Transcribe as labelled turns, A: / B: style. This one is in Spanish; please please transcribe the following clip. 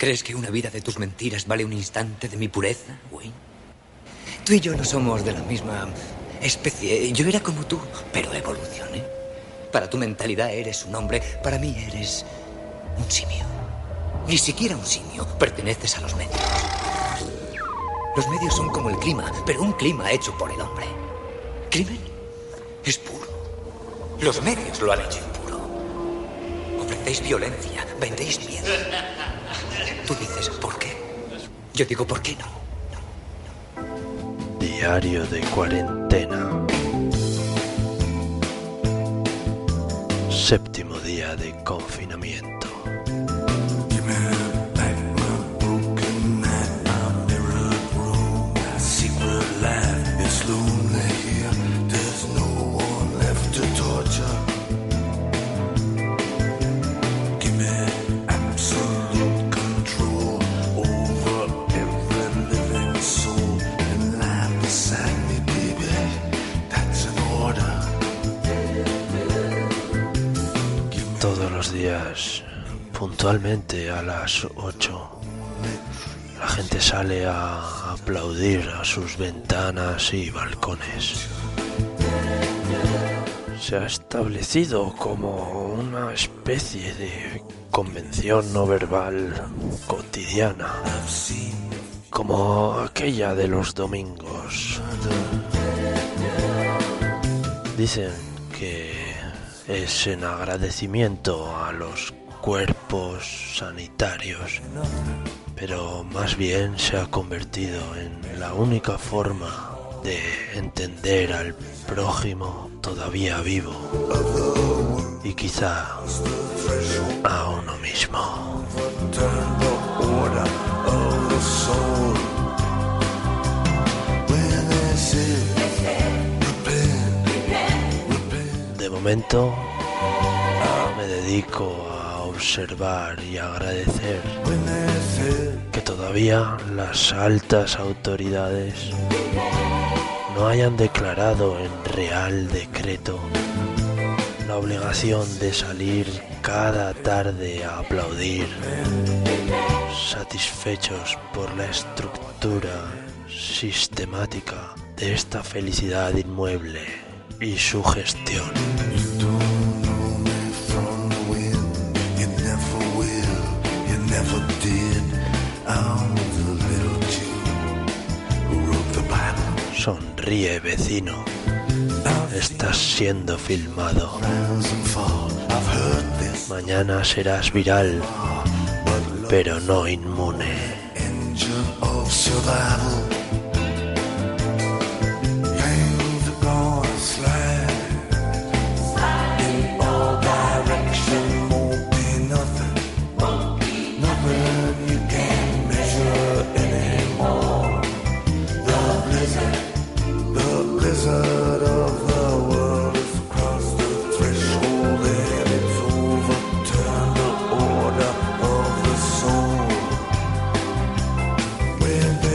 A: ¿Crees que una vida de tus mentiras vale un instante de mi pureza, Wayne? Tú y yo no somos de la misma especie. Yo era como tú, pero evolucioné. Para tu mentalidad eres un hombre, para mí eres un simio. Ni siquiera un simio, perteneces a los medios. Los medios son como el clima, pero un clima hecho por el hombre. Crimen es puro. Los medios lo han hecho Ofrecéis violencia, vendéis miedo. Tú dices, ¿por qué? Yo digo, ¿por qué no?
B: Diario de cuarentena. Séptimo día de confinamiento. Los días, puntualmente a las 8, la gente sale a aplaudir a sus ventanas y balcones. Se ha establecido como una especie de convención no verbal cotidiana, como aquella de los domingos. Dicen es en agradecimiento a los cuerpos sanitarios, pero más bien se ha convertido en la única forma de entender al prójimo todavía vivo y quizá a uno mismo. Momento me dedico a observar y agradecer que todavía las altas autoridades no hayan declarado en real decreto la obligación de salir cada tarde a aplaudir, satisfechos por la estructura sistemática de esta felicidad inmueble y su gestión. Sonríe, vecino. Estás siendo filmado. Mañana serás viral, pero no inmune.